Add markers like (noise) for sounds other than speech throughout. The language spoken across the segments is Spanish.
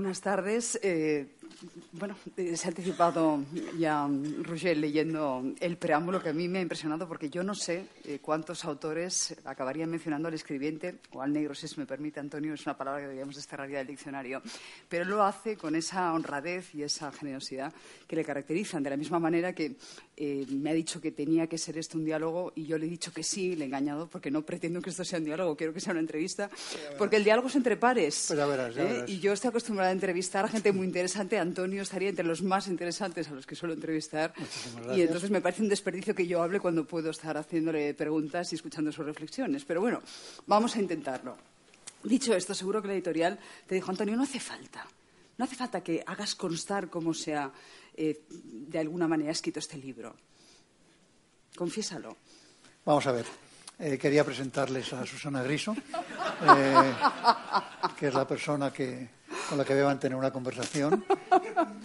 Buenas tardes. Eh, bueno, eh, se ha anticipado ya Roger leyendo el preámbulo que a mí me ha impresionado porque yo no sé eh, cuántos autores acabarían mencionando al escribiente o al negro, si se me permite, Antonio, es una palabra que deberíamos desterrar ya del diccionario, pero lo hace con esa honradez y esa generosidad que le caracterizan, de la misma manera que me ha dicho que tenía que ser esto un diálogo y yo le he dicho que sí, le he engañado porque no pretendo que esto sea un diálogo, quiero que sea una entrevista, porque el diálogo es entre pares. Pues ya verás, ya verás. Y yo estoy acostumbrada a entrevistar a gente muy interesante. Antonio estaría entre los más interesantes a los que suelo entrevistar. Y entonces me parece un desperdicio que yo hable cuando puedo estar haciéndole preguntas y escuchando sus reflexiones. Pero bueno, vamos a intentarlo. Dicho esto, seguro que la editorial te dijo, Antonio, no hace falta. No hace falta que hagas constar cómo se ha, eh, de alguna manera, escrito este libro. Confiésalo. Vamos a ver. Eh, quería presentarles a Susana Griso, (laughs) eh, que es la persona que, con la que a tener una conversación.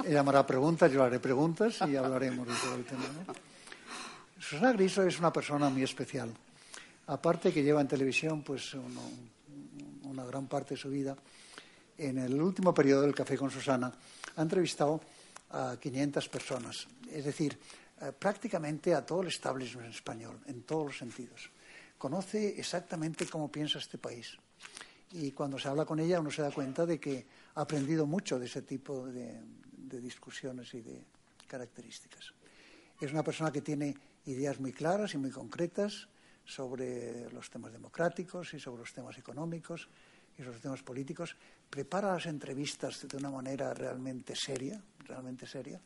Ella me hará preguntas, yo haré preguntas y hablaremos de todo el tema. Susana Griso es una persona muy especial. Aparte que lleva en televisión pues una gran parte de su vida, en el último periodo del Café con Susana ha entrevistado a 500 personas, es decir, eh, prácticamente a todo el establishment español, en todos los sentidos conoce exactamente cómo piensa este país. Y cuando se habla con ella uno se da cuenta de que aprendido mucho de ese tipo de, discusiones y de características. Es una persona que tiene ideas muy claras y muy concretas sobre los temas democráticos y sobre los temas económicos y sobre los temas políticos. Prepara las entrevistas de una manera realmente seria, realmente seria.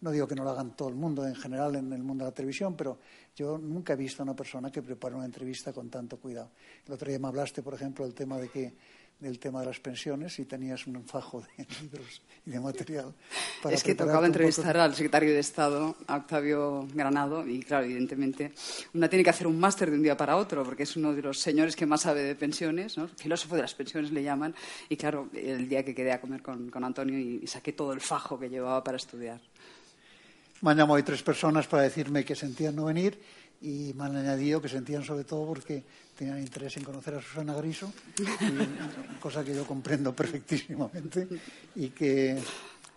No digo que no lo hagan todo el mundo en general en el mundo de la televisión, pero yo nunca he visto a una persona que prepare una entrevista con tanto cuidado. El otro día me hablaste, por ejemplo, del tema de que del tema de las pensiones y tenías un fajo de (laughs) libros y de material. Para es que tocaba entrevistar al secretario de Estado, Octavio Granado, y claro, evidentemente, una tiene que hacer un máster de un día para otro, porque es uno de los señores que más sabe de pensiones, ¿no? filósofo de las pensiones le llaman, y claro, el día que quedé a comer con, Antonio y saqué todo el fajo que llevaba para estudiar. Me han llamado hoy tres personas para decirme que sentían no venir y me han añadido que sentían sobre todo porque tenían interés en conocer a Susana Griso, cosa que yo comprendo perfectísimamente y que,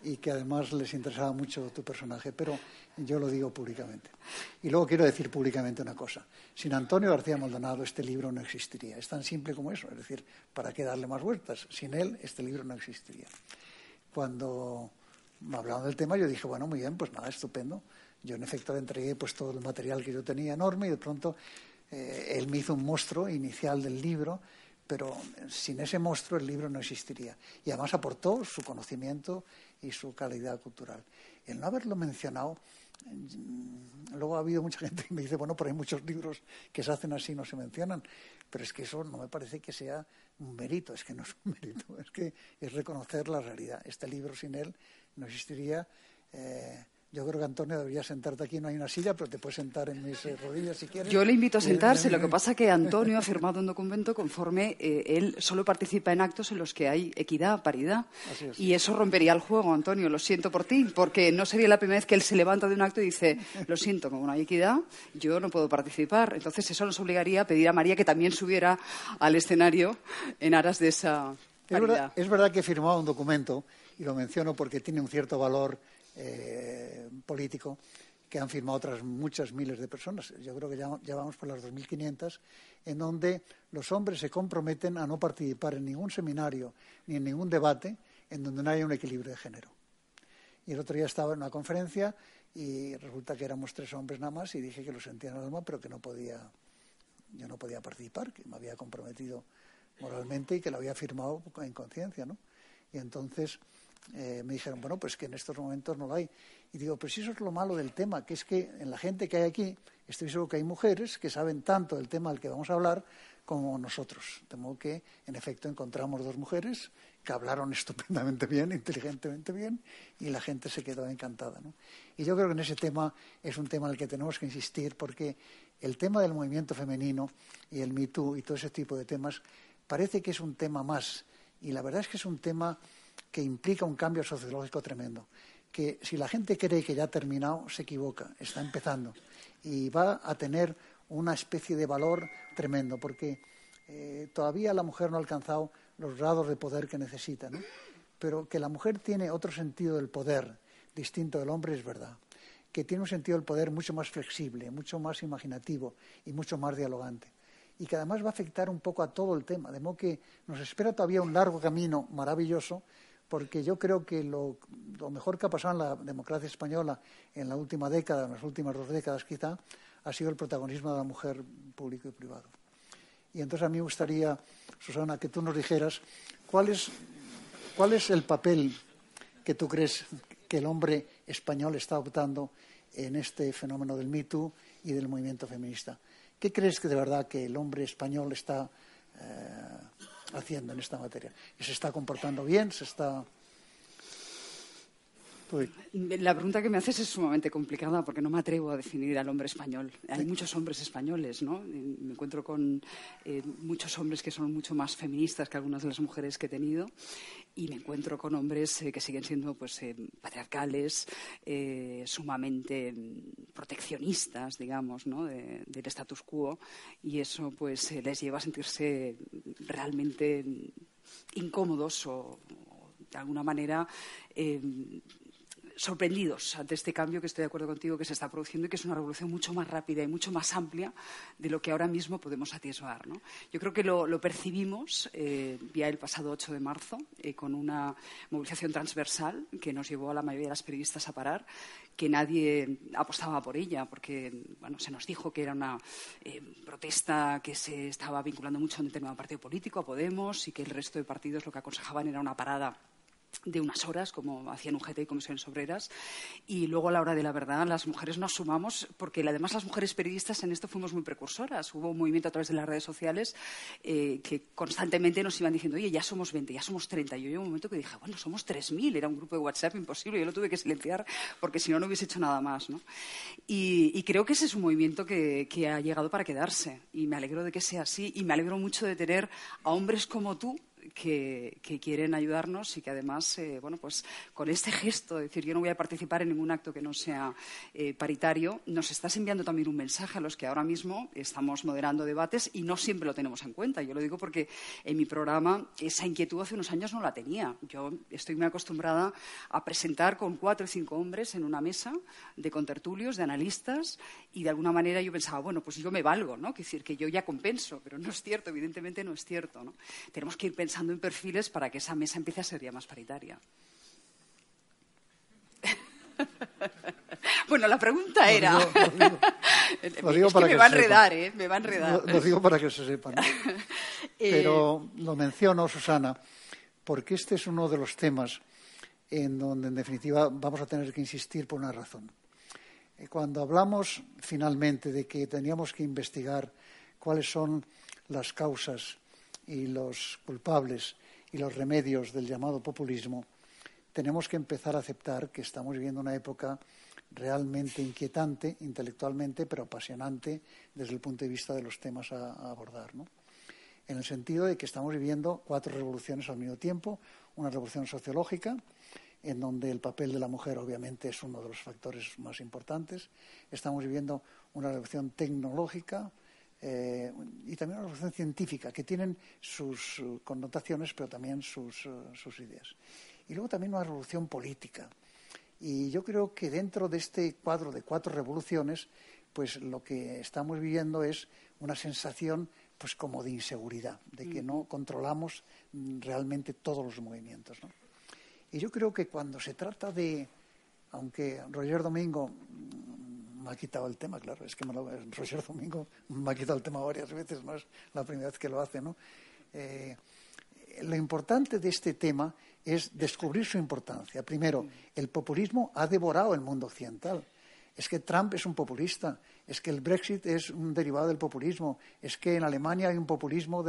y que además les interesaba mucho tu personaje, pero yo lo digo públicamente. Y luego quiero decir públicamente una cosa. Sin Antonio García Maldonado este libro no existiría. Es tan simple como eso. Es decir, ¿para qué darle más vueltas? Sin él este libro no existiría. Cuando hablando del tema, yo dije, bueno, muy bien, pues nada, estupendo. Yo en efecto le entregué pues todo el material que yo tenía enorme y de pronto eh, él me hizo un monstruo inicial del libro, pero sin ese monstruo el libro no existiría. Y además aportó su conocimiento y su calidad cultural. El no haberlo mencionado, mm, luego ha habido mucha (laughs) gente que me dice, bueno, pero hay muchos libros que se hacen así y no se mencionan, pero es que eso no me parece que sea un mérito, es que no es un (laughs) mérito, es que es reconocer la realidad. Este libro sin él no existiría. Eh, yo creo que Antonio debería sentarte aquí, no hay una silla, pero te puedes sentar en mis eh, rodillas si quieres. Yo le invito a sentarse, lo que pasa es que Antonio ha (laughs) firmado un documento conforme eh, él solo participa en actos en los que hay equidad, paridad. Y eso rompería el juego, Antonio, lo siento por ti, porque no sería la primera vez que él se levanta de un acto y dice, lo siento, como no hay equidad, yo no puedo participar. Entonces eso nos obligaría a pedir a María que también subiera al escenario en aras de esa paridad. Es verdad, que he firmado un documento y lo menciono porque tiene un cierto valor eh, político que han firmado otras muchas miles de personas. Yo creo que ya, ya vamos por las 2.500, en donde los hombres se comprometen a no participar en ningún seminario ni en ningún debate en donde no haya un equilibrio de género. Y el otro día estaba en una conferencia y resulta que éramos tres hombres nada más y dije que lo sentía en el alma, pero que no podía, yo no podía participar, que me había comprometido moralmente y que lo había firmado en conciencia, ¿no? Y entonces eh, me dijeron, bueno, pues que en estos momentos no lo hay. Y digo, pues eso es lo malo del tema, que es que en la gente que hay aquí, estoy seguro que hay mujeres que saben tanto del tema del que vamos a hablar como nosotros. De modo que, en efecto, encontramos dos mujeres que hablaron (laughs) estupendamente bien, inteligentemente bien, y la gente se quedó encantada. ¿no? Y yo creo que en ese tema es un tema el que tenemos que insistir, porque el tema del movimiento femenino y el Me Too y todo ese tipo de temas parece que es un tema más. Y la verdad es que es un tema que implica un cambio sociológico tremendo. Que si la gente cree que ya ha terminado, se equivoca, está empezando. Y va a tener una especie de valor tremendo, porque eh, todavía la mujer no ha alcanzado los grados de poder que necesita. pero que la mujer tiene otro sentido del poder distinto del hombre es verdad. Que tiene un sentido del poder mucho más flexible, mucho más imaginativo y mucho más dialogante. Y que además va a afectar un poco a todo el tema. De modo que nos espera todavía un largo camino maravilloso, porque yo creo que lo, mejor que ha pasado en la democracia española en la última década, en las últimas dos décadas quizá, ha sido el protagonismo de la mujer público y privado. Y entonces a mí me gustaría, Susana, que tú nos dijeras cuál es ¿Cuál es el papel que tú crees que el hombre español está adoptando en este fenómeno del Me y del movimiento feminista? ¿Qué crees que de verdad que el hombre español está eh, haciendo en esta materia? ¿Se está comportando bien? ¿Se está la pregunta que me haces es sumamente complicada porque no me atrevo a definir al hombre español. Hay muchos hombres españoles, ¿no? Me encuentro con eh, muchos hombres que son mucho más feministas que algunas de las mujeres que he tenido y me encuentro con hombres eh, que siguen siendo pues eh, patriarcales, sumamente mm, proteccionistas, digamos, ¿no? del status quo y eso pues les lleva a sentirse realmente incómodos o, de alguna manera sorprendidos ante este cambio que estoy de acuerdo contigo que se está produciendo y que es una revolución mucho más rápida y mucho más amplia de lo que ahora mismo podemos atisbar. Yo creo que lo, percibimos eh, ya el pasado 8 de marzo eh, con una movilización transversal que nos llevó a la mayoría de las periodistas a parar, que nadie apostaba por ella porque bueno, se nos dijo que era una eh, protesta que se estaba vinculando mucho a un determinado partido político, a Podemos, y que el resto de partidos lo que aconsejaban era una parada de unas horas, como hacían UGT y comisiones obreras, y luego a la hora de la verdad las mujeres nos sumamos, porque además las mujeres periodistas en esto fuimos muy precursoras. Hubo un movimiento a través de las redes sociales eh, que constantemente nos iban diciendo, oye, ya somos 20, ya somos 30. Y yo llegó un momento que dije, bueno, somos 3.000, era un grupo de WhatsApp imposible, yo lo tuve que silenciar porque si no, no hubiese hecho nada más. Y, creo que ese es un movimiento que ha llegado para quedarse, y me alegro de que sea así, y me alegro mucho de tener a hombres como tú que, quieren ayudarnos y que además, eh, bueno, pues con este gesto, de decir yo no voy a participar en ningún acto que no sea eh, paritario, nos estás enviando también un mensaje a los que ahora mismo estamos moderando debates y no siempre lo tenemos en cuenta. Yo lo digo porque en mi programa esa inquietud hace unos años no la tenía. Yo estoy muy acostumbrada a presentar con cuatro o cinco hombres en una mesa de contertulios, de analistas, y de alguna manera yo pensaba, bueno, pues yo me valgo, ¿no? Que decir, que yo ya compenso, pero no es cierto, evidentemente no es cierto, ¿no? Tenemos que ir pensando pensando en perfiles para que esa mesa empiece a ser ya más paritaria. (laughs) bueno, la pregunta era. Lo digo, (laughs) para que, me va a enredar, ¿eh? Me va a enredar. Lo, digo para que se sepan. (laughs) Eh, Pero lo menciono, Susana, porque este es uno de los temas en donde, en definitiva, vamos a tener que insistir por una razón. Eh, cuando hablamos finalmente de que teníamos que investigar cuáles son las causas y los culpables y los remedios del llamado populismo, tenemos que empezar a aceptar que estamos viviendo una época realmente inquietante intelectualmente, pero apasionante desde el punto de vista de los temas a, abordar. En el sentido de que estamos viviendo cuatro revoluciones al mismo tiempo, una revolución sociológica, en donde el papel de la mujer obviamente es uno de los factores más importantes. Estamos viviendo una revolución tecnológica, eh, y también una revolución científica, que tienen sus eh, connotaciones, pero también sus, eh, sus, ideas. Y luego también una revolución política. Y yo creo que dentro de este cuadro de cuatro revoluciones, pues lo que estamos viviendo es una sensación pues como de inseguridad, de que no controlamos mm, realmente todos los movimientos. ¿no? Y yo creo que cuando se trata de, aunque Roger Domingo me ha quitado el tema, claro, es que me lo, Roger Domingo me ha quitado el tema varias veces, no es la primera vez que lo hace, ¿no? Eh, lo importante de este tema es descubrir su importancia. Primero, el populismo ha devorado el mundo occidental. Es que Trump es un populista, es que el Brexit es un derivado del populismo, es que en Alemania hay un populismo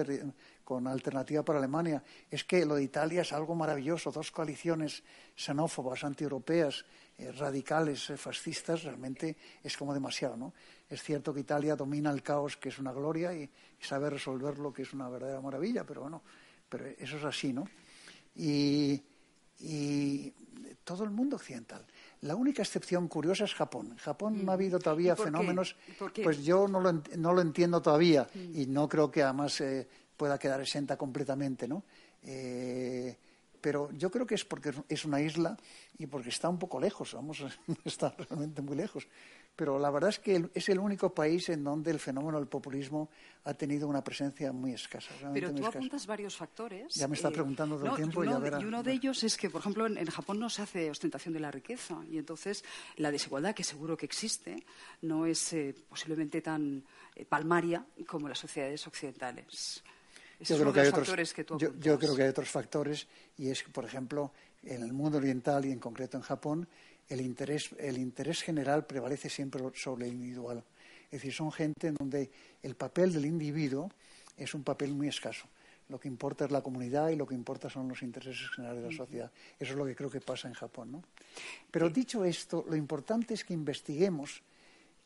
con alternativa para Alemania, es que lo de Italia es algo maravilloso, dos coaliciones xenófobas, antieuropeas, eh, radicales, eh, fascistas, realmente es como demasiado, ¿no? Es cierto que Italia domina el caos, que es una gloria, y, sabe resolverlo, que es una verdadera maravilla, pero bueno, pero eso es así, ¿no? Y, todo el mundo occidental. La única excepción curiosa es Japón. En Japón no ha habido todavía fenómenos, pues yo no lo, no lo entiendo todavía mm. y no creo que además eh, pueda quedar exenta completamente, ¿no? Pero yo creo que es porque es una isla y porque está un poco lejos, vamos, (laughs) está realmente muy lejos. Pero la verdad es que es el único país en donde el fenómeno del populismo ha tenido una presencia muy escasa. Pero tú apuntas varios factores. Ya me está eh, preguntando todo el tiempo y ya verá. Y uno de ellos es que, por ejemplo, en, Japón no se hace ostentación de la riqueza y entonces la desigualdad, que seguro que existe, no es eh, posiblemente tan eh, palmaria como las sociedades occidentales. Yo creo, que hay otros, yo, creo que hay otros factores y es, por ejemplo, en el mundo oriental y en concreto en Japón, el interés, el interés general prevalece siempre sobre el individual. Es decir, son gente en donde el papel del individuo es un papel muy escaso. Lo que importa es la comunidad y lo que importa son los intereses generales de la sociedad. Eso es lo que creo que pasa en Japón. ¿no? Pero dicho esto, lo importante es que investiguemos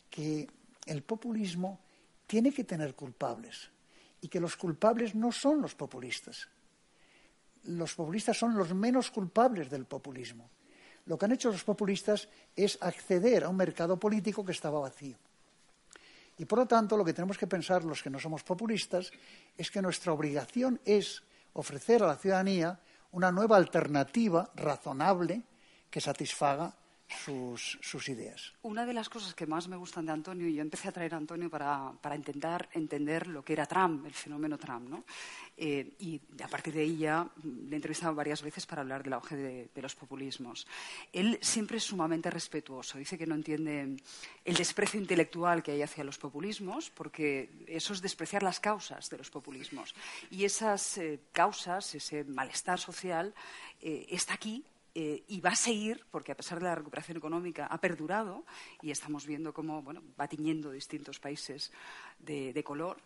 que el populismo tiene que tener culpables y que los culpables no son los populistas. Los populistas son los menos culpables del populismo. Lo que han hecho los populistas es acceder a un mercado político que estaba vacío. Y por lo tanto, lo que tenemos que pensar los que no somos populistas es que nuestra obligación es ofrecer a la ciudadanía una nueva alternativa razonable que satisfaga sus, ideas. Una de las cosas que más me gustan de Antonio, y yo empecé a traer a Antonio para, para intentar entender lo que era Trump, el fenómeno Trump, ¿no? Eh, y a partir de ya le he entrevistado varias veces para hablar del auge de, de, los populismos. Él siempre es sumamente respetuoso, dice que no entiende el desprecio intelectual que hay hacia los populismos, porque eso es despreciar las causas de los populismos. Y esas eh, causas, ese malestar social, eh, está aquí eh, y va a seguir, porque a pesar de la recuperación económica ha perdurado y estamos viendo cómo bueno, va tiñendo distintos países de, color.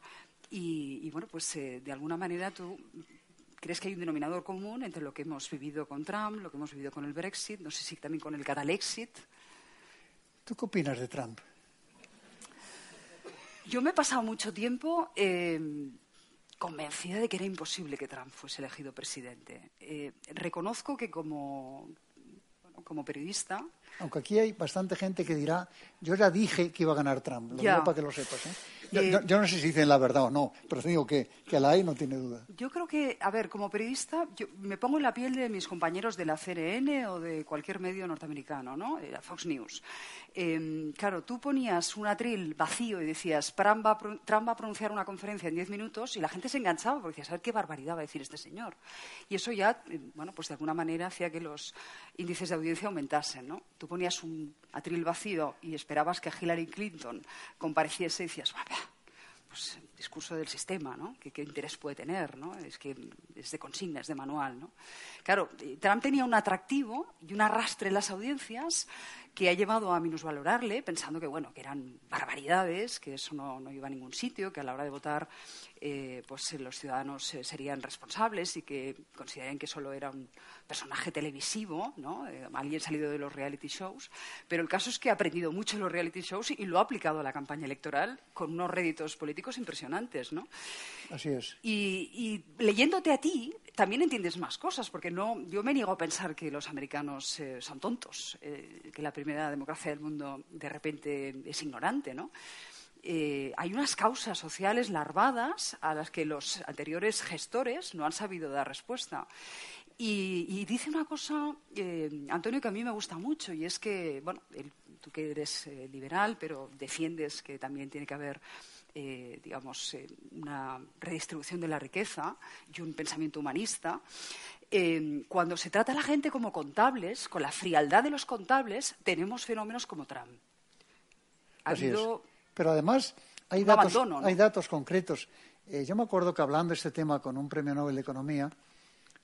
Y, bueno, pues eh, de alguna manera tú crees que hay un denominador común entre lo que hemos vivido con Trump, lo que hemos vivido con el Brexit, no sé si también con el Catalexit. ¿Tú qué opinas de Trump? Yo me he pasado mucho tiempo eh, convencida de que era imposible que Trump fuese elegido presidente. Eh, reconozco que como, como periodista. Aunque aquí hay bastante gente que dirá, yo ya dije que iba a ganar Trump, lo digo para que lo sepas. ¿eh? Eh, yo, no sé si dicen la verdad o no, pero digo que, que la hay, no tiene duda. Yo creo que, a ver, como periodista, yo me pongo en la piel de mis compañeros de la CNN o de cualquier medio norteamericano, ¿no? Fox News. Em, claro, tú ponías un atril vacío y decías, Trump va, a pronunciar una conferencia en diez minutos y la gente se enganchaba porque decía, ¿saber qué barbaridad va a decir este señor? Y eso ya, eh, bueno, pues de alguna manera hacía que los índices de audiencia aumentasen, ¿no? Tú ponías un atril vacío y esperabas que Hillary Clinton compareciese y decías, pues discurso del sistema, ¿no? ¿Qué, interés puede tener, ¿no? Es que es de consigna, es de manual, ¿no? Claro, eh, Trump tenía un atractivo y un arrastre en las audiencias que ha llevado a minusvalorarle, pensando que, bueno, que eran barbaridades, que eso no, no iba a ningún sitio, que a la hora de votar eh, pues los ciudadanos eh, serían responsables y que considerarían que solo era un personaje televisivo, ¿no? Eh, alguien salido de los reality shows. Pero el caso es que ha aprendido mucho de los reality shows y, lo ha aplicado a la campaña electoral con unos réditos políticos impresionantes, ¿no? Así es. Y, y leyéndote a ti, también entiendes más cosas, porque no, yo me niego a pensar que los americanos son tontos, que la primera democracia del mundo de repente es ignorante, ¿no? Eh, hay unas causas sociales larvadas a las que los anteriores gestores no han sabido dar respuesta. Y, dice una cosa, eh, Antonio, que a mí me gusta mucho, y es que, bueno, tú que eres eh, liberal, pero defiendes que también tiene que haber, digamos, una redistribución de la riqueza y un pensamiento humanista. cuando se trata a la gente como contables, con la frialdad de los contables, tenemos fenómenos como Trump. Ha habido pero además hay, datos, hay datos concretos. Eh, yo me acuerdo que hablando de este tema con un premio Nobel de Economía,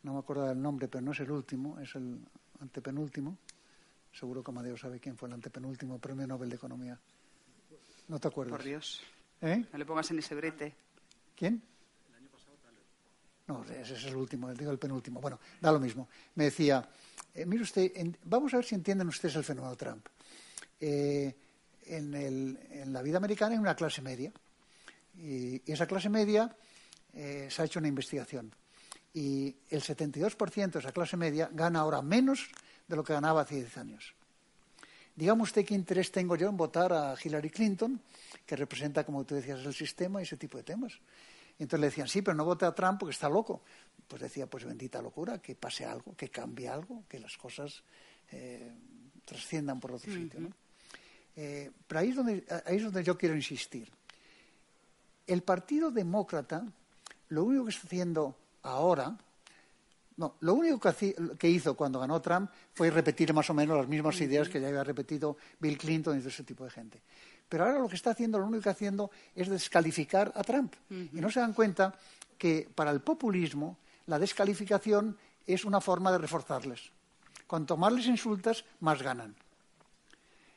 no me acuerdo del nombre, pero no es el último, es el antepenúltimo. Seguro que Amadeo sabe quién fue el antepenúltimo premio Nobel de Economía. ¿No te acuerdas? Por Dios. ¿Eh? No le pongas en ese brete. ¿Quién? No, ese es el último, digo el penúltimo. Bueno, da lo mismo. Me decía, eh, mire usted, vamos a ver si entienden ustedes el fenómeno Trump. Eh, en, la vida americana hay una clase media. Y, esa clase media se ha hecho una investigación. Y el 72% de esa clase media gana ahora menos de lo que ganaba hace 10 años. Dígame usted qué interés tengo yo en votar a Hillary Clinton, que representa, como tú decías, el sistema y ese tipo de temas. Y entonces le decían, sí, pero no vote a Trump porque está loco. Pues decía, pues bendita locura, que pase algo, que cambie algo, que las cosas eh, trasciendan por otro sitio. ¿no? Eh, pero ahí es, donde, ahí es donde yo quiero insistir. El Partido Demócrata, lo único que está haciendo ahora, no, lo único que, hizo cuando ganó Trump fue repetir más o menos las mismas ideas que ya había repetido Bill Clinton y todo ese tipo de gente. Pero ahora lo que está haciendo, lo único que está haciendo es descalificar a Trump. Y no se dan cuenta que para el populismo la descalificación es una forma de reforzarles. Cuanto más les insultas, más ganan.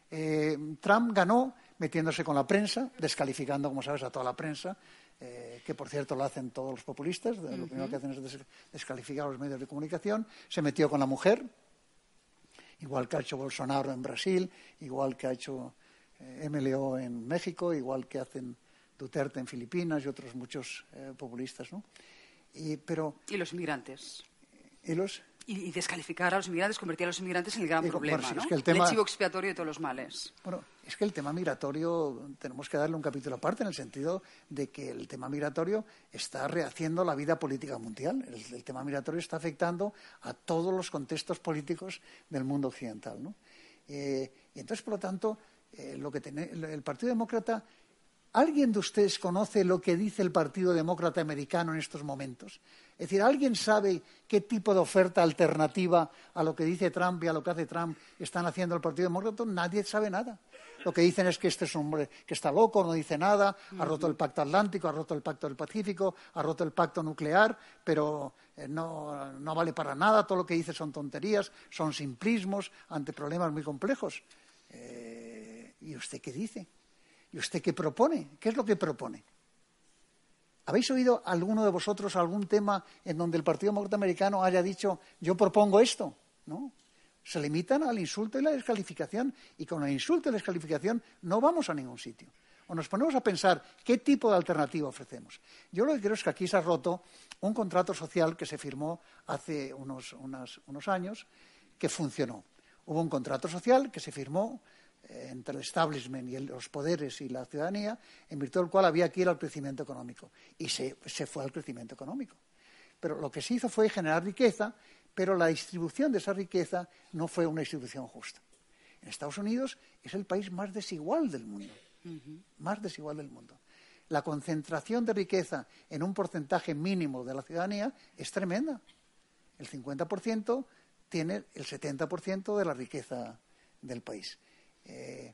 Eh, Trump ganó metiéndose con la prensa, descalificando, como sabes, a toda la prensa, eh, que por cierto lo hacen todos los populistas, lo primero que hacen es descalificar a los medios de comunicación, se metió con la mujer, igual que ha hecho Bolsonaro en Brasil, igual que ha hecho MLO en México, igual que hacen Duterte en Filipinas y otros muchos eh, populistas. ¿no? Y, pero, ¿Y los inmigrantes? ¿Y los? Y, descalificar a los inmigrantes, convertir a los inmigrantes en el gran problema, ¿no? el, tema... chivo expiatorio de todos los males. Bueno, es que el tema migratorio tenemos que darle un capítulo aparte en el sentido de que el tema migratorio está rehaciendo la vida política mundial. El, tema migratorio está afectando a todos los contextos políticos del mundo occidental, ¿no? Eh, y entonces, por lo tanto, eh, lo que el Partido Demócrata ¿Alguien de ustedes conoce lo que dice el Partido Demócrata Americano en estos momentos? Es decir, ¿alguien sabe qué tipo de oferta alternativa a lo que dice Trump y a lo que hace Trump están haciendo el Partido Demócrata? Nadie sabe nada. Lo que dicen es que este es un hombre que está loco, no dice nada, ha roto el Pacto Atlántico, ha roto el Pacto del Pacífico, ha roto el Pacto Nuclear, pero eh, no, vale para nada, todo lo que dice son tonterías, son simplismos ante problemas muy complejos. Eh, ¿Y usted qué dice? ¿Y usted qué propone? ¿Qué es lo que propone? ¿Habéis oído alguno de vosotros algún tema en donde el Partido Norteamericano haya dicho yo propongo esto? ¿No? Se limitan al insulto y la descalificación y con el insulto y la descalificación no vamos a ningún sitio. O nos ponemos a pensar qué tipo de alternativa ofrecemos. Yo lo que creo es que aquí se ha roto un contrato social que se firmó hace unos, unos años que funcionó. Hubo un contrato social que se firmó entre el establishment y los poderes y la ciudadanía, en virtud del cual había que ir al crecimiento económico. Y se, fue al crecimiento económico. Pero lo que se hizo fue generar riqueza, pero la distribución de esa riqueza no fue una distribución justa. En Estados Unidos es el país más desigual del mundo. Más desigual del mundo. La concentración de riqueza en un porcentaje mínimo de la ciudadanía es tremenda. El 50% tiene el 70% de la riqueza del país. Eh,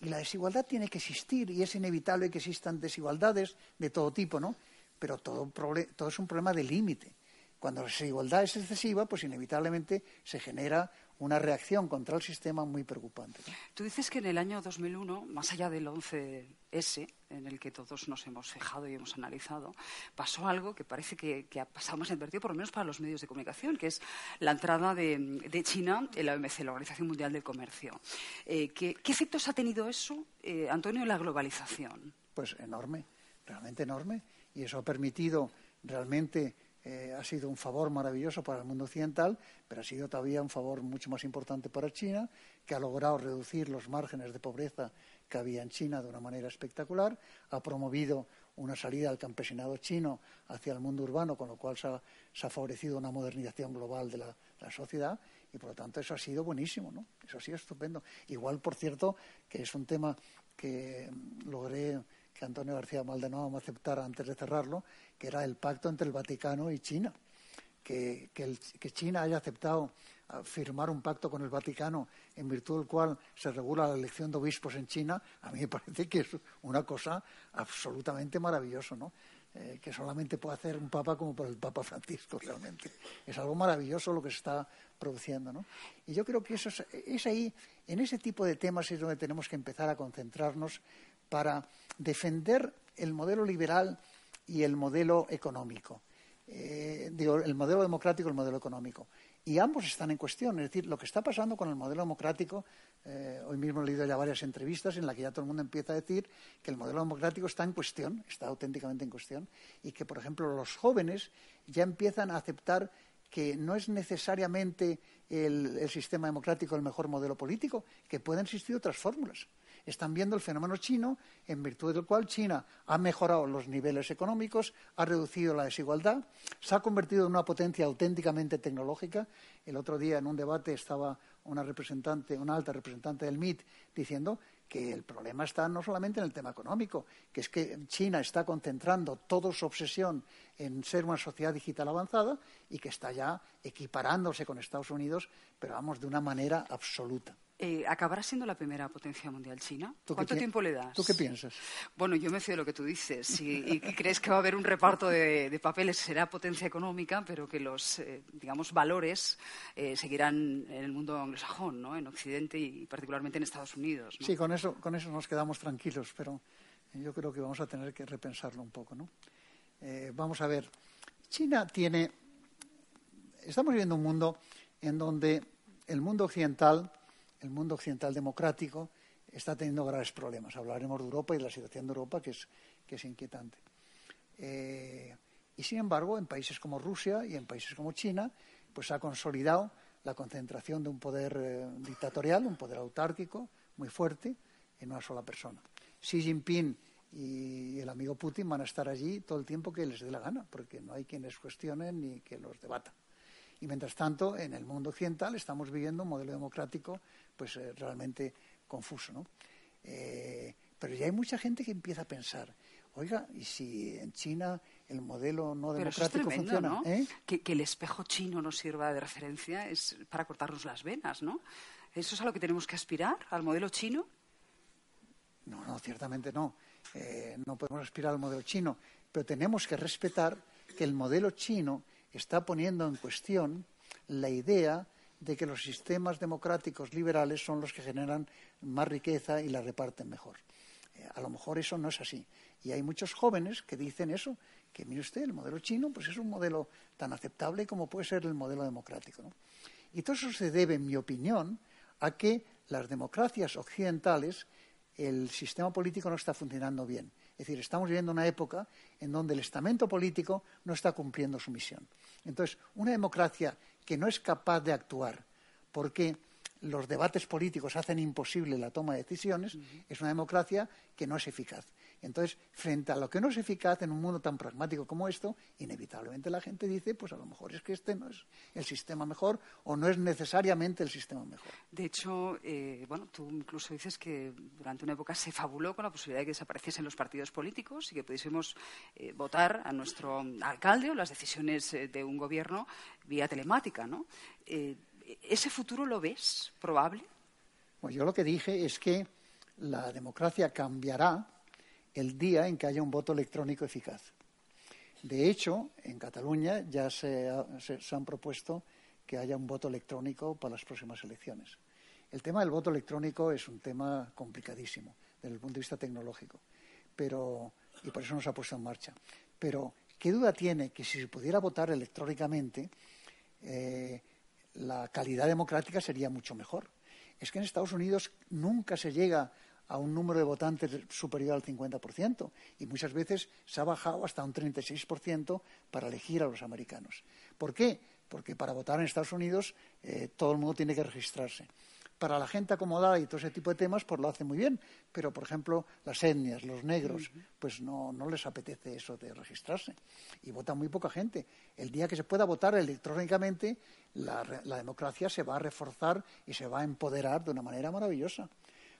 y la desigualdad tiene que existir y es inevitable que existan desigualdades de todo tipo, ¿no? Pero todo, todo es un problema de límite. Cuando la desigualdad es excesiva, pues inevitablemente se genera una reacción contra el sistema muy preocupante. Tú dices que en el año 2001, más allá del 11S, en el que todos nos hemos fijado y hemos analizado, pasó algo que parece que, ha pasado más inadvertido, por lo menos para los medios de comunicación, que es la entrada de, China en la OMC, la Organización Mundial del Comercio. Eh, ¿qué, efectos ha tenido eso, eh, Antonio, en la globalización? Pues enorme, realmente enorme. Y eso ha permitido realmente eh, ha sido un favor maravilloso para el mundo occidental, pero ha sido todavía un favor mucho más importante para China, que ha logrado reducir los márgenes de pobreza que había en China de una manera espectacular, ha promovido una salida al campesinado chino hacia el mundo urbano, con lo cual se ha, favorecido una modernización global de la, sociedad y por lo tanto eso ha sido buenísimo, ¿no? Eso ha sido estupendo. Igual, por cierto, que es un tema que logré que Antonio García Maldonado me aceptara antes de cerrarlo, que era el pacto entre el Vaticano y China. Que, China haya aceptado firmar un pacto con el Vaticano en virtud del cual se regula la elección de obispos en China, a mí me (laughs) parece que es una cosa absolutamente maravillosa, ¿no? Eh, que solamente puede hacer un papa como por el Papa Francisco realmente. Es algo maravilloso lo que se está produciendo, ¿no? Y yo creo que eso es ahí, en ese tipo de temas es donde tenemos que empezar a concentrarnos para defender el modelo liberal y el modelo económico. Eh, digo, el modelo democrático y el modelo económico. Y ambos están en cuestión. Es decir, lo que está pasando con el modelo democrático, eh, hoy mismo he leído ya varias entrevistas en las que ya todo el mundo empieza a decir que el modelo democrático está en cuestión, está auténticamente en cuestión, y que, por ejemplo, los jóvenes ya empiezan a aceptar que no es necesariamente el sistema democrático el mejor modelo político, que pueden existir otras fórmulas. Están viendo el fenómeno chino, en virtud del cual China ha mejorado los niveles económicos, ha reducido la desigualdad, se ha convertido en una potencia auténticamente tecnológica. El otro día en un debate estaba una representante, una alta representante del MIT diciendo que el problema está no solamente en el tema económico, que es que China está concentrando toda su obsesión en ser una sociedad digital avanzada y que está ya equiparándose con Estados Unidos, pero vamos, de una manera absoluta. Eh, ¿Acabará siendo la primera potencia mundial China? ¿Cuánto tiempo le das? ¿Tú qué piensas? Bueno, yo me fío de lo que tú dices. y, (laughs) crees que va a haber un reparto de, papeles, será potencia económica, pero que los, eh, digamos, valores eh, seguirán en el mundo anglosajón, ¿no? En Occidente y particularmente en Estados Unidos. Sí, con eso, con eso nos quedamos tranquilos, pero yo creo que vamos a tener que repensarlo un poco, ¿no? vamos a ver. China tiene. Estamos viviendo un mundo en donde el mundo occidental el mundo occidental democrático está teniendo graves problemas. Hablaremos de Europa y de la situación de Europa, que es, que es inquietante. Eh, y sin embargo, en países como Rusia y en países como China, pues ha consolidado la concentración de un poder eh, dictatorial, un poder autárquico muy fuerte en una sola persona. Xi Jinping y el amigo Putin van a estar allí todo el tiempo que les dé la gana, porque no hay quienes cuestionen ni que los debatan. Y mientras tanto, en el mundo occidental estamos viviendo un modelo democrático pues eh, realmente confuso, ¿no? Eh, pero ya hay mucha gente que empieza a pensar, oiga, ¿y si en China el modelo no democrático funciona? ¿Eh? Que, el espejo chino nos sirva de referencia es para cortarnos las venas, ¿no? ¿Eso es a lo que tenemos que aspirar, al modelo chino? No, no, ciertamente no. no podemos aspirar al modelo chino, pero tenemos que respetar que el modelo chino está poniendo en cuestión la idea de que los sistemas democráticos liberales son los que generan más riqueza y la reparten mejor. Eh, a lo mejor eso no es así. Y hay muchos jóvenes que dicen eso, que mire usted, el modelo chino pues es un modelo tan aceptable como puede ser el modelo democrático. Y todo eso se debe, en mi opinión, a que las democracias occidentales, el sistema político no está funcionando bien. Es decir, estamos viviendo una época en donde el estamento político no está cumpliendo su misión. Entonces, una democracia que no es capaz de actuar porque los debates políticos hacen imposible la toma de decisiones, es una democracia que no es eficaz. Entonces, frente a lo que no es eficaz en un mundo tan pragmático como esto, inevitablemente la gente dice, pues a lo mejor es que este no es el sistema mejor o no es necesariamente el sistema mejor. De hecho, eh, bueno, tú incluso dices que durante una época se fabuló con la posibilidad de que desapareciesen los partidos políticos y que pudiésemos eh, votar a nuestro alcalde o las decisiones eh, de un gobierno vía telemática, ¿no? ¿Ese futuro lo ves probable? Pues yo lo que dije es que la democracia cambiará el día en que haya un voto electrónico eficaz. De hecho, en Cataluña ya se, han propuesto que haya un voto electrónico para las próximas elecciones. El tema del voto electrónico es un tema complicadísimo desde el punto de vista tecnológico, pero, y por eso no se ha puesto en marcha. Pero, ¿qué duda tiene que si se pudiera votar electrónicamente, eh, la calidad democrática sería mucho mejor? Es que en Estados Unidos nunca se llega a un número de votantes superior al 50% y muchas veces se ha bajado hasta un 36% para elegir a los americanos. ¿Por qué? Porque para votar en Estados Unidos eh, todo el mundo tiene que registrarse. Para la gente acomodada y todo ese tipo de temas, pues lo hace muy bien. Pero, por ejemplo, las etnias, los negros, pues no, les apetece eso de registrarse. Y vota muy poca gente. El día que se pueda votar electrónicamente, la democracia se va a reforzar y se va a empoderar de una manera maravillosa.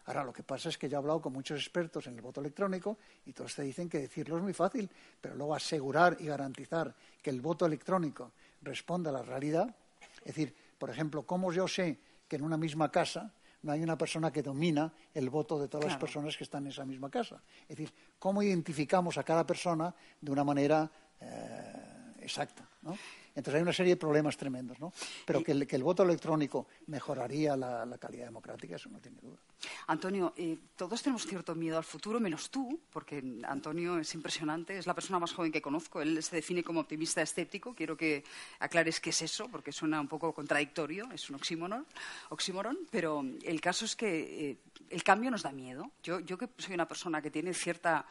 Ahora, lo que pasa es que yo he hablado con muchos expertos en el voto electrónico y todos te dicen que decirlo es muy fácil, pero luego asegurar y garantizar que el voto electrónico responda a la realidad, es decir, por ejemplo, ¿cómo yo sé que en una misma casa no hay una persona que domina el voto de todas las personas que están en esa misma casa? Es decir, ¿cómo identificamos a cada persona de una manera eh, exacta? ¿no? Entonces hay una serie de problemas tremendos, ¿no? Pero que, el, voto electrónico mejoraría la, calidad democrática, eso no tiene duda. Antonio, eh, todos tenemos cierto miedo al futuro, menos tú, porque Antonio es impresionante, es la persona más joven que conozco. Él se define como optimista escéptico. Quiero que aclares qué es eso, porque suena un poco contradictorio, es un oxímoron, oxímoron pero el caso es que eh, el cambio nos da miedo. Yo, yo que soy una persona que tiene cierta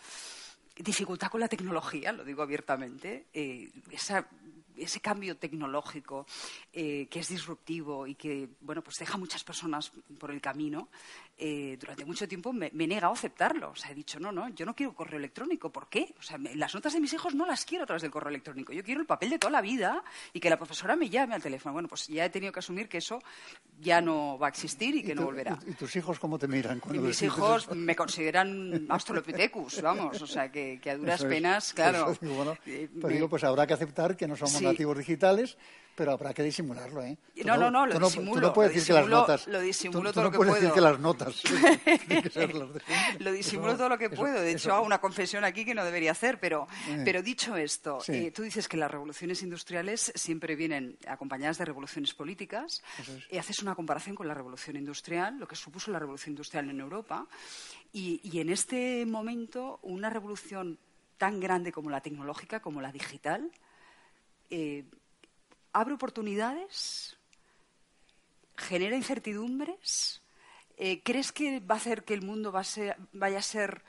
dificultad con la tecnología, lo digo abiertamente, eh, esa ese cambio tecnológico eh, que es disruptivo y que bueno pues deja muchas personas por el camino eh, durante mucho tiempo me, he negado a aceptarlo. O sea he dicho no no yo no quiero correo electrónico. ¿por qué? o sea las notas de mis hijos no las quiero a través del correo electrónico. Yo quiero el papel de toda la vida y que la profesora me llame al teléfono. Bueno pues ya he tenido que asumir que eso ya no va a existir y que no volverá. ¿y, tus hijos cómo te miran? Y mis hijos me consideran Australopithecus vamos o sea que, a duras penas claro. eh, pues digo pues habrá que aceptar que no somos nativos digitales, pero habrá que disimularlo, ¿eh? no, no, no, lo tú disimulo. Tú no puedes decir que las notas... (laughs) Lo disimulo todo lo que puedes puedo. decir que las notas Lo disimulo todo lo que puedo. De hecho, hago una confesión aquí que no debería hacer, pero, eh. pero dicho esto, eh, tú dices que las revoluciones industriales siempre vienen acompañadas de revoluciones políticas y haces una comparación con la revolución industrial, lo que supuso la revolución industrial en Europa, y, y en este momento una revolución tan grande como la tecnológica, como la digital, eh, abre oportunidades, genera incertidumbres. Eh, ¿Crees que va a hacer que el mundo vaya a ser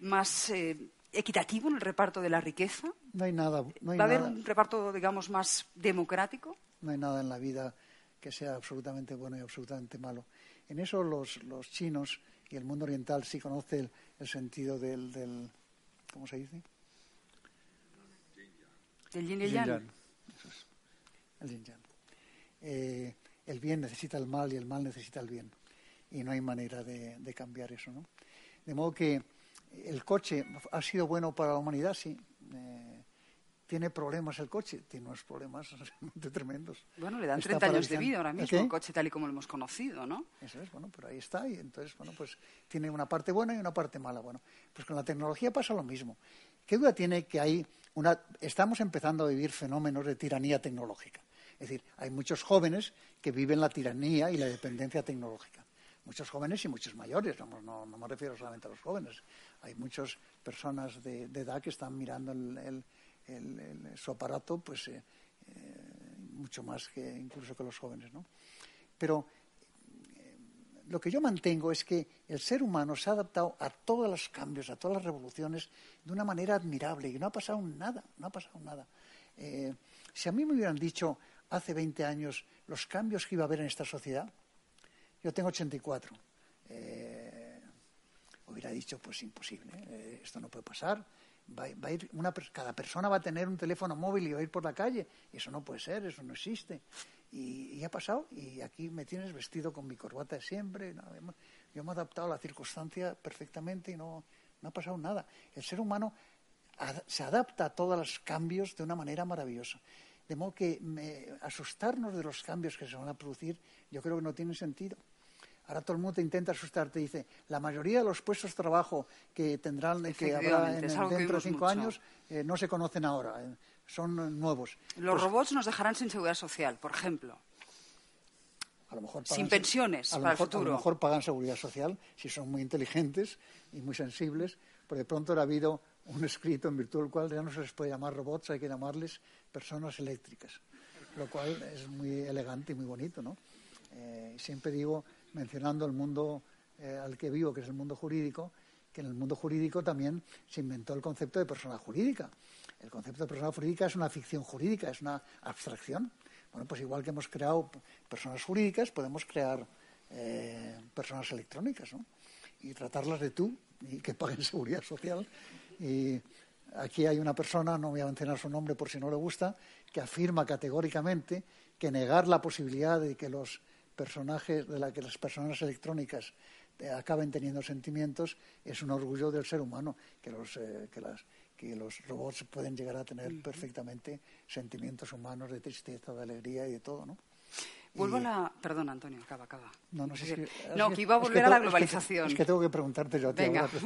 más eh, equitativo en el reparto de la riqueza? No hay nada. ¿Va a haber un reparto, digamos, más democrático? No hay nada en la vida que sea absolutamente bueno y absolutamente malo. En eso los, chinos y el mundo oriental sí conocen el, sentido del ¿Cómo se dice? El yin y el yang. El yin yang. Eh, el bien necesita el mal y el mal necesita el bien. Y no hay manera de, cambiar eso, ¿no? De modo que el coche ha sido bueno para la humanidad, sí. Eh, tiene problemas el coche, tiene unos problemas (laughs) tremendos. Bueno, le dan 30 años de vida ahora mismo el coche tal y como lo hemos conocido, ¿no? Eso es, bueno, pero ahí está y entonces, bueno, pues tiene una parte buena y una parte mala. Bueno, pues con la tecnología pasa lo mismo. ¿Qué duda tiene que hay una estamos empezando a vivir fenómenos de tiranía tecnológica? Es decir, hay muchos jóvenes que viven la tiranía y la dependencia tecnológica. Muchos jóvenes y muchos mayores, no, me refiero solamente a los jóvenes. Hay muchas personas de, edad que están mirando el su aparato, pues eh, eh, mucho más que incluso que los jóvenes, ¿no? Pero eh, lo que yo mantengo es que el ser humano se ha adaptado a todos los cambios, a todas las revoluciones, de una manera admirable y no ha pasado nada, no ha pasado nada. si a mí me hubieran dicho hace 20 años los cambios que iba a haber en esta sociedad, yo tengo 84, hubiera dicho, pues imposible, esto no puede pasar, va, a ir una, cada persona va a tener un teléfono móvil y va a ir por la calle. Eso no puede ser, eso no existe. Y, ha pasado, y aquí me tienes vestido con mi corbata de siempre. yo me he adaptado a la circunstancia perfectamente y no, no ha pasado nada. El ser humano se adapta a todos los cambios de una manera maravillosa. De modo que asustarnos de los cambios que se van a producir, yo creo que no tiene sentido. Ahora todo el mundo intenta asustarte. Dice, la mayoría de los puestos de trabajo que tendrán, que habrá dentro de cinco años, eh, no se conocen ahora. Eh, son nuevos. Los pues robots nos dejarán sin seguridad social, por ejemplo. A lo mejor sin pensiones para el futuro. A lo mejor pagan seguridad social si son muy inteligentes y muy sensibles, pero de pronto ha habido un escrito en virtud del cual ya no se les puede llamar robots, hay que llamarles personas eléctricas, lo cual es muy elegante y muy bonito, ¿no? Eh, siempre digo mencionando el mundo eh, al que vivo, que es el mundo jurídico, que en el mundo jurídico también se inventó el concepto de persona jurídica. El concepto de persona jurídica es una ficción jurídica, es una abstracción. Bueno, pues igual que hemos creado personas jurídicas, podemos crear eh, personas electrónicas, ¿no? Y tratarlas de tú y que paguen (laughs) seguridad social. Y aquí hay una persona, no voy a mencionar su nombre por si no le gusta, que afirma categóricamente que negar la posibilidad de que los personajes, de la que las personas electrónicas eh, acaben teniendo sentimientos, es un orgullo del ser humano, que los, eh, que las, que los robots pueden llegar a tener perfectamente sentimientos humanos de tristeza, de alegría y de todo, ¿no? Vuelvo a la... Perdón, Antonio, acaba, acaba. No, no, sé que, no, que iba a volver a la globalización. Es que, tengo que preguntarte yo a ti. Venga. (laughs)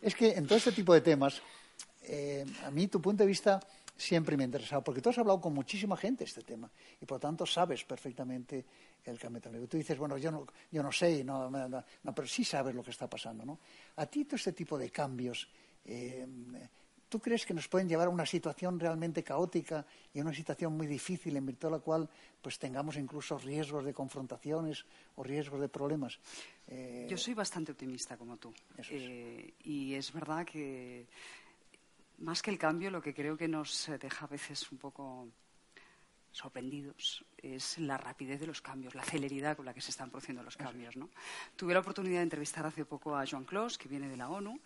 es que en todo este tipo de temas, eh, a mí tu punto de vista siempre me ha interesado, porque tú has hablado con muchísima gente este tema y por lo tanto sabes perfectamente el cambio tecnológico. Tú dices, bueno, yo no, yo no sé, no, no, pero sí sabes lo que está pasando, ¿no? A ti todo este tipo de cambios, eh, ¿tú crees que nos pueden llevar a una situación realmente caótica y a una situación muy difícil en virtud de la cual pues tengamos incluso riesgos de confrontaciones o riesgos de problemas? yo soy bastante optimista como tú. Eh, y es verdad que más que el cambio, lo que creo que nos deja a veces un poco sorprendidos es la rapidez de los cambios, la celeridad con la que se están produciendo los cambios. ¿no? Tuve la oportunidad de entrevistar hace poco a Joan Clos, que viene de la ONU,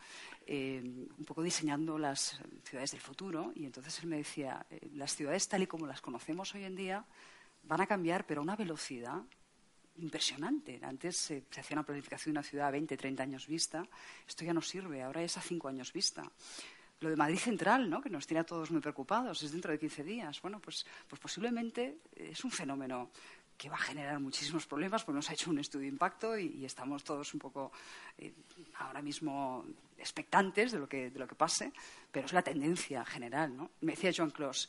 eh, un poco diseñando las ciudades del futuro, y entonces él me decía, eh, las ciudades tal y como las conocemos hoy en día van a cambiar, pero a una velocidad impresionante. Antes se hacía una planificación de una ciudad a 20, 30 años vista. Esto ya no sirve, ahora es a 5 años vista lo de Madrid Central, ¿no? que nos tiene a todos muy preocupados, es dentro de 15 días. Bueno, pues, pues posiblemente es un fenómeno que va a generar muchísimos problemas, pues nos ha hecho un estudio de impacto y, estamos todos un poco eh, ahora mismo expectantes de lo, que, de lo que pase, pero es la tendencia general. ¿no? Me decía Joan Clos,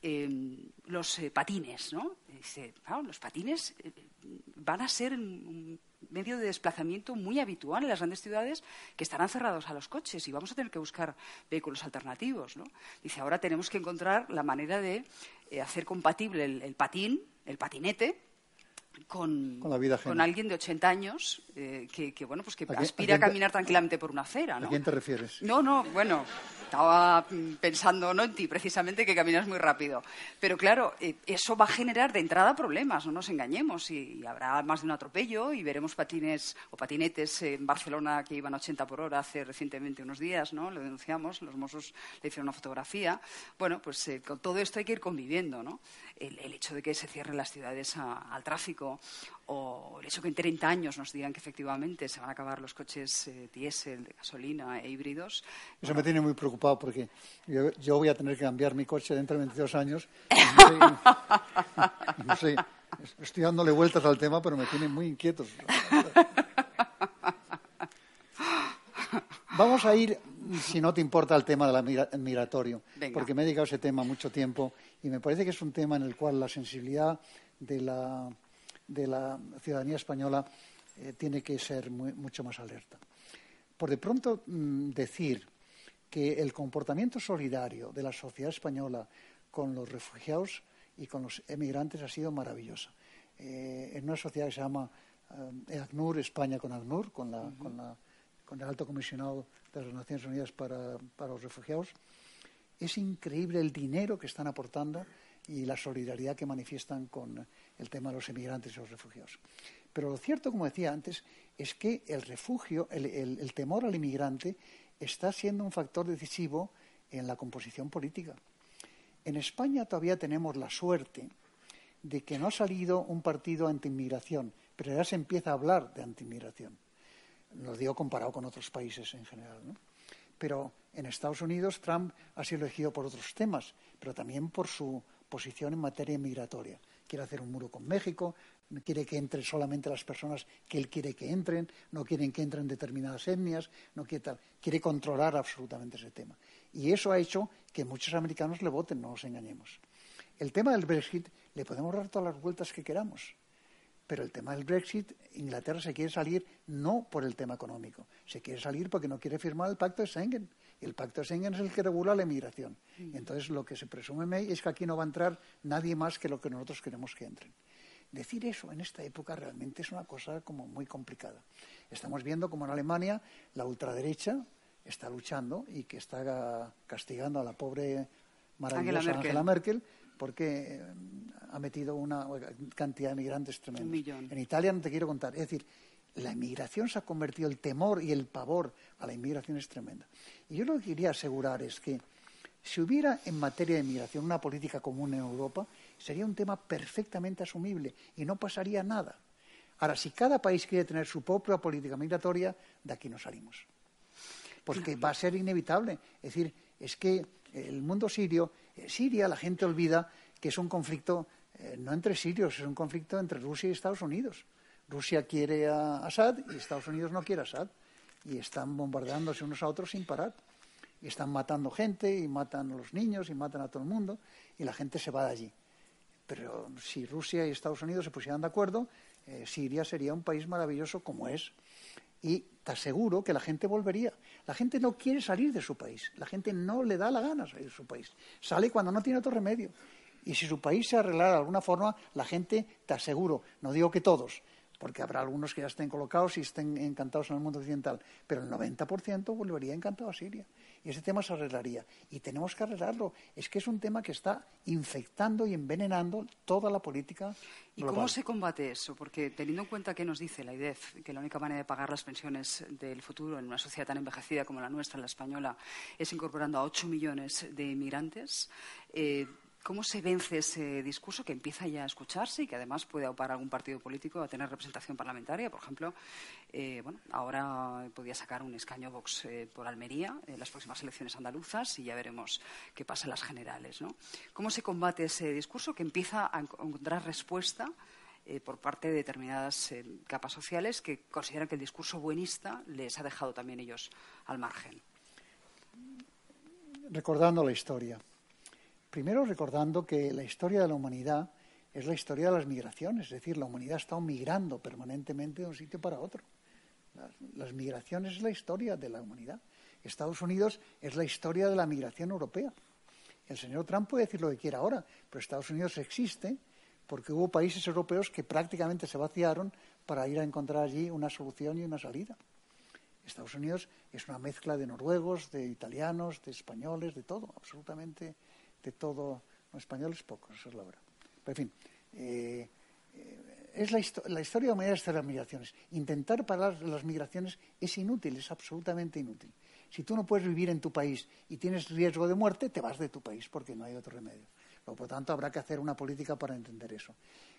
em, los eh, patines, ¿no? Dice, los patines eh, van a ser un medio de desplazamiento muy habitual en las grandes ciudades que estarán cerrados a los coches y vamos a tener que buscar vehículos alternativos. ¿no? Dice, ahora tenemos que encontrar la manera de eh, hacer compatible el, patín, el patinete, con, con, alguien de 80 años eh, que, bueno, pues que aspira a, caminar tranquilamente por una acera. ¿no? ¿A quién te refieres? No, no, bueno, estaba pensando no en ti, precisamente, que caminas muy rápido. Pero claro, eh, eso va a generar de entrada problemas, no nos engañemos. Y, habrá más de un atropello y veremos patines o patinetes en Barcelona que iban a 80 por hora hace recientemente unos días, ¿no? Lo denunciamos, los Mossos le hicieron una fotografía. Bueno, pues eh, con todo esto hay que ir conviviendo, ¿no? El, hecho de que se cierren las ciudades al tráfico o el hecho que en 30 años nos digan que efectivamente se van a acabar los coches eh, diésel, de gasolina e híbridos. Eso me tiene muy preocupado porque yo, voy a tener que cambiar mi coche dentro de 22 años. (laughs) No sé, estoy dándole vueltas al tema, pero me tiene muy inquietos. (laughs) Vamos a ir, si no te importa, al tema del migratorio, porque me he dedicado a ese tema mucho tiempo y me parece que es un tema en el cual la sensibilidad de la de la ciudadanía española eh, tiene que ser mucho más alerta. Por de pronto, mm, decir que el comportamiento solidario de la sociedad española con los refugiados y con los emigrantes ha sido maravilloso. Eh, en una sociedad que se llama eh, ACNUR, España con ACNUR, con, el alto comisionado de las Naciones Unidas para, para los refugiados, es increíble el dinero que están aportando y la solidaridad que manifiestan con el tema de los emigrantes y los refugiados. Pero lo cierto, como decía antes, es que el refugio, el, temor al inmigrante, está siendo un factor decisivo en la composición política. En España todavía tenemos la suerte de que no ha salido un partido anti-inmigración, pero ya se empieza a hablar de anti-inmigración. Lo digo comparado con otros países en general. Pero en Estados Unidos Trump ha sido elegido por otros temas, pero también por su posición en materia migratoria quiere hacer un muro con México, no quiere que entren solamente las personas que él quiere que entren, no quieren que entren determinadas etnias, no quiere tal, quiere controlar absolutamente ese tema. Y eso ha hecho que muchos americanos le voten, no nos engañemos. El tema del Brexit le podemos dar todas las vueltas que queramos, pero el tema del Brexit, Inglaterra se quiere salir no por el tema económico, se quiere salir porque no quiere firmar el pacto de Schengen. El pacto de Schengen es el que regula la emigración. Mm. Entonces, lo que se presume es que aquí no va a entrar nadie más que lo que nosotros queremos que entren. Decir eso en esta época realmente es una cosa como muy complicada. Estamos viendo como en Alemania la ultraderecha está luchando y que está castigando a la pobre maravillosa Angela Merkel, porque eh, ha metido una cantidad de migrantes tremenda. En Italia no te quiero contar. Es decir, la inmigración se ha convertido, el temor y el pavor a la inmigración es tremenda. Y yo lo que quería asegurar es que si hubiera en materia de inmigración una política común en Europa, sería un tema perfectamente asumible y no pasaría nada. Ahora, si cada país quiere tener su propia política migratoria, de aquí no salimos. Porque va a ser inevitable. Es decir, es que el mundo sirio, Siria, la gente olvida que es un conflicto eh, no entre sirios, es un conflicto entre Rusia y Estados Unidos. Rusia quiere a Assad y Estados Unidos no quiere a Assad. Y están bombardeándose unos a otros sin parar. Y están matando gente y matan a los niños y matan a todo el mundo y la gente se va de allí. Pero si Rusia y Estados Unidos se pusieran de acuerdo, eh, Siria sería un país maravilloso como es. Y te aseguro que la gente volvería. La gente no quiere salir de su país. La gente no le da la gana salir de su país. Sale cuando no tiene otro remedio. Y si su país se arreglara de alguna forma, la gente, te aseguro, no digo que todos, porque habrá algunos que ya estén colocados y estén encantados en el mundo occidental, pero el 90% volvería encantado a Siria. Y ese tema se arreglaría. Y tenemos que arreglarlo. Es que es un tema que está infectando y envenenando toda la política. ¿Y cómo se combate eso? Porque teniendo en cuenta que nos dice la IDEF, que la única manera de pagar las pensiones del futuro en una sociedad tan envejecida como la nuestra, la española, es incorporando a 8 millones de inmigrantes, eh, ¿Cómo se vence ese discurso que empieza ya a escucharse y que además puede aupar algún partido político a tener representación parlamentaria? Por ejemplo, eh, bueno, ahora podía sacar un escaño Vox eh, por Almería en las próximas elecciones andaluzas y ya veremos qué pasa en las generales. ¿no? ¿Cómo se combate ese discurso que empieza a encontrar respuesta eh, por parte de determinadas capas sociales que consideran que el discurso buenista les ha dejado también ellos al margen? Recordando la historia. Primero recordando que la historia de la humanidad es la historia de las migraciones, es decir, la humanidad ha estado migrando permanentemente de un sitio para otro. Las, migraciones es la historia de la humanidad. Estados Unidos es la historia de la migración europea. El señor Trump puede decir lo que quiera ahora, pero Estados Unidos existe porque hubo países europeos que prácticamente se vaciaron para ir a encontrar allí una solución y una salida. Estados Unidos es una mezcla de noruegos, de italianos, de españoles, de todo, absolutamente de todo. los españoles pocos, eso es la verdad. Pero, en fin, eh, eh, es la, la, historia de de las migraciones. Intentar parar las migraciones es inútil, es absolutamente inútil. Si tú no puedes vivir en tu país y tienes riesgo de muerte, te vas de tu país porque no hay otro remedio. Por lo tanto, habrá que hacer una política para entender eso.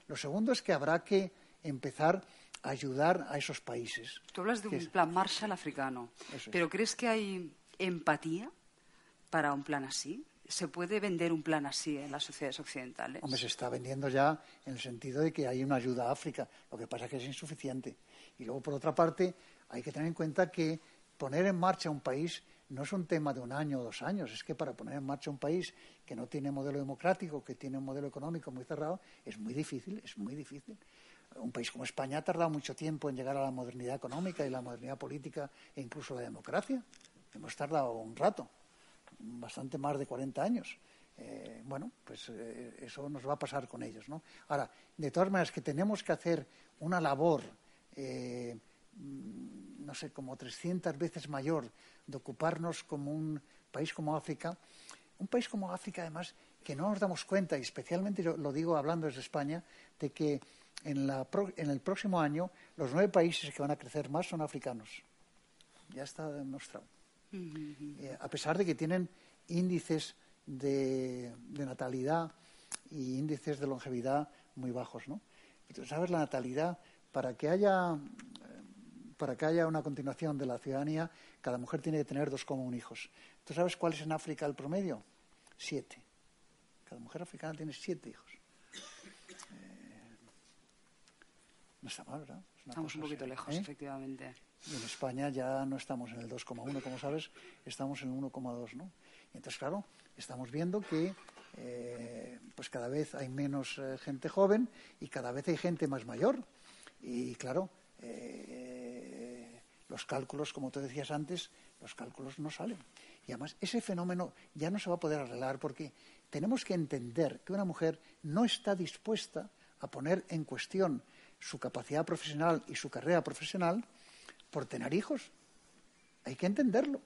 Lo segundo es que habrá que empezar a ayudar a esos países. Tú hablas de un plan Marshall africano, pero ¿crees que hay empatía para un plan así? ¿Se puede vender un plan así en las sociedades occidentales? Hombre, se está vendiendo ya en el sentido de que hay una ayuda a África. Lo que pasa es que es insuficiente. Y luego, por otra parte, hay que tener en cuenta que poner en marcha un país no es un tema de un año o dos años. Es que para poner en marcha un país que no tiene modelo democrático, que tiene un modelo económico muy cerrado, es muy difícil, es muy difícil. Un país como España ha tardado mucho tiempo en llegar a la modernidad económica y la modernidad política e incluso la democracia. Hemos tardado un rato bastante más de 40 años. Eh, bueno, pues eh, eso nos va a pasar con ellos, ¿no? Ahora, de todas maneras, que tenemos que hacer una labor, eh, mm, no sé, como 300 veces mayor de ocuparnos como un país como África, un país como África, además, que no nos damos cuenta, y especialmente yo lo digo hablando desde España, de que en, la, en el próximo año los nueve países que van a crecer más son africanos. Ya está demostrado. Eh, a pesar de que tienen índices de, natalidad y índices de longevidad muy bajos, ¿no? ¿Sabes la natalidad? Para que haya para que haya una continuación de la ciudadanía, cada mujer tiene que tener dos como un hijos. ¿Tú sabes cuál es en África el promedio? Siete. Cada mujer africana tiene siete hijos. Eh, no está mal, ¿verdad? Estamos un poquito lejos, ¿eh? efectivamente. Y en España ya no estamos en el 2,1, como sabes, estamos en el 1,2, ¿no? Y entonces, claro, estamos viendo que eh, pues cada vez hay menos eh, gente joven y cada vez hay gente más mayor. Y claro, eh, los cálculos, como tú decías antes, los cálculos no salen. Y además, ese fenómeno ya no se va a poder arreglar porque tenemos que entender que una mujer no está dispuesta a poner en cuestión su capacidad profesional y su carrera profesional por tener hijos. Hay que entenderlo.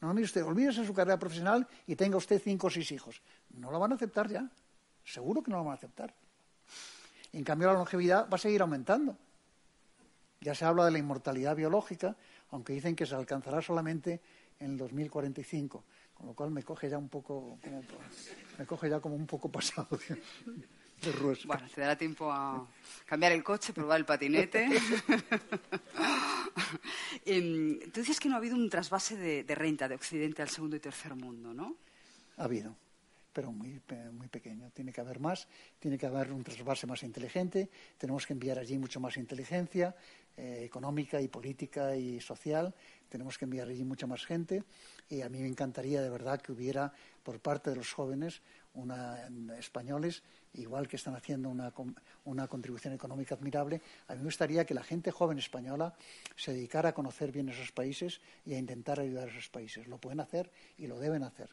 No, mire usted, olvídese su carrera profesional y tenga usted cinco o seis hijos. No lo van a aceptar ya. Seguro que no lo van a aceptar. En cambio, la longevidad va a seguir aumentando. Ya se habla de la inmortalidad biológica, aunque dicen que se alcanzará solamente en el 2045, con lo cual me coge ya un poco como, me coge ya como un poco pasado. (laughs) Bueno, te dará tiempo a cambiar el coche, probar el patinete. (laughs) Em, tú dices que no ha habido un trasvase de, renta de Occidente al segundo y tercer mundo, ¿no? Ha habido, pero muy, muy pequeño. Tiene que haber más, tiene que haber un trasvase más inteligente, tenemos que enviar allí mucho más inteligencia eh, económica y política y social, tenemos que enviar allí mucha más gente y a mí me encantaría de verdad que hubiera por parte de los jóvenes españoles, igual que están haciendo una, una, contribución económica admirable, a mí me gustaría que la gente joven española se dedicara a conocer bien esos países y a intentar ayudar a esos países. Lo pueden hacer y lo deben hacer.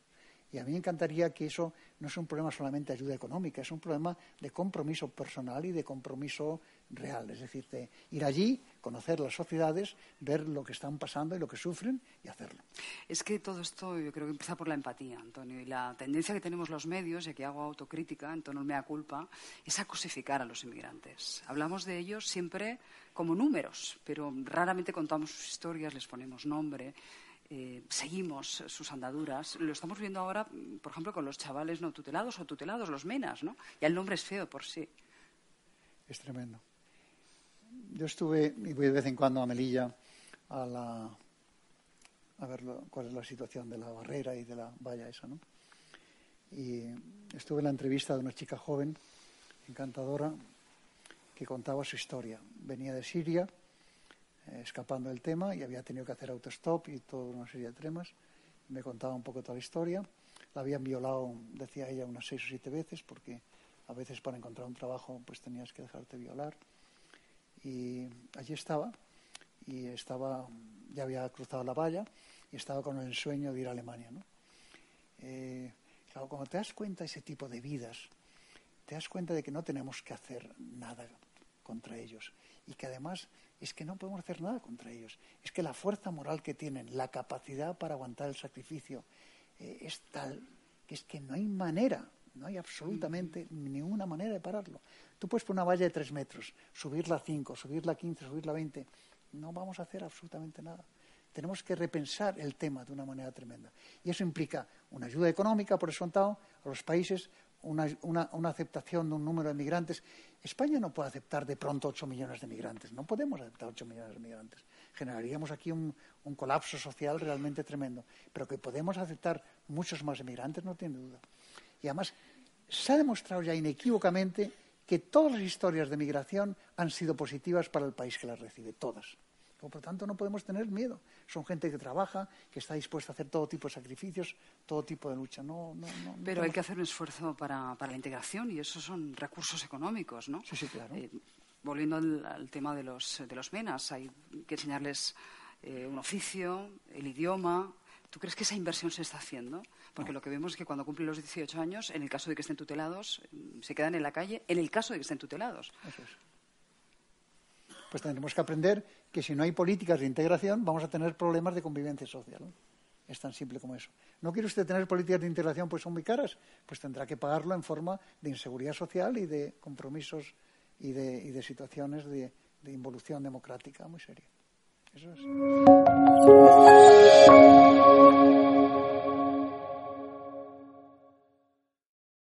Y a mí me encantaría que eso no es un problema solamente de ayuda económica, es un problema de compromiso personal y de compromiso real, es decir, de ir allí, conocer las sociedades, ver lo que están pasando y lo que sufren y hacerlo. Es que todo esto yo creo que empieza por la empatía, Antonio, y la tendencia que tenemos los medios, y aquí hago autocrítica, en tono mea culpa, es a cosificar a los inmigrantes. Hablamos de ellos siempre como números, pero raramente contamos sus historias, les ponemos nombre. Eh, seguimos sus andaduras. Lo estamos viendo ahora, por ejemplo, con los chavales no tutelados o tutelados, los menas, ¿no? Ya el nombre es feo por sí. Es tremendo. Yo estuve, y voy de vez en cuando a Melilla a, ver cuál es la situación de la barrera y de la valla esa. Y estuve en la entrevista de una chica joven, encantadora, que contaba su historia. Venía de Siria, eh, escapando del tema y había tenido que hacer autostop y toda una serie de temas. Me contaba un poco toda la historia. La habían violado, decía ella, unas seis o siete veces porque a veces para encontrar un trabajo pues tenías que dejarte violar. Y allí estaba y estaba, ya había cruzado la valla y estaba con el sueño de ir a Alemania. ¿no? Eh, claro, cuando te das cuenta de ese tipo de vidas, te das cuenta de que no tenemos que hacer nada contra ellos y que además es que no podemos hacer nada contra ellos. Es que la fuerza moral que tienen, la capacidad para aguantar el sacrificio, eh, es tal que es que no hay manera, no hay absolutamente ninguna manera de pararlo. Tú puedes poner una valla de tres metros, subirla a cinco, subirla a quince, subirla a veinte. No vamos a hacer absolutamente nada. Tenemos que repensar el tema de una manera tremenda. Y eso implica una ayuda económica, por eso a los países, una, una, aceptación de un número de migrantes. España no puede aceptar de pronto 8 millones de migrantes. No podemos aceptar 8 millones de migrantes. Generaríamos aquí un, un colapso social realmente tremendo. Pero que podemos aceptar muchos más migrantes, no tiene duda. Y además, se ha demostrado ya inequívocamente que todas las historias de migración han sido positivas para el país que las recibe, todas. Por lo tanto, no podemos tener miedo. Son gente que trabaja, que está dispuesta a hacer todo tipo de sacrificios, todo tipo de lucha. No, no, no, Pero hay que hacer un esfuerzo para, para, la integración y esos son recursos económicos, ¿no? Sí, sí, claro. Eh, volviendo al, tema de los, de los menas, hay que enseñarles eh, un oficio, el idioma. ¿Tú crees que esa inversión se está haciendo? Porque lo que vemos es que cuando cumplen los 18 años, en el caso de que estén tutelados, se quedan en la calle, en el caso de que estén tutelados. Eso es pues tendremos que aprender que si no hay políticas de integración vamos a tener problemas de convivencia social. Es tan simple como eso. ¿No quiere usted tener políticas de integración pues son muy caras? Pues tendrá que pagarlo en forma de inseguridad social y de compromisos y de, situaciones de, de involución democrática muy seria. Eso es.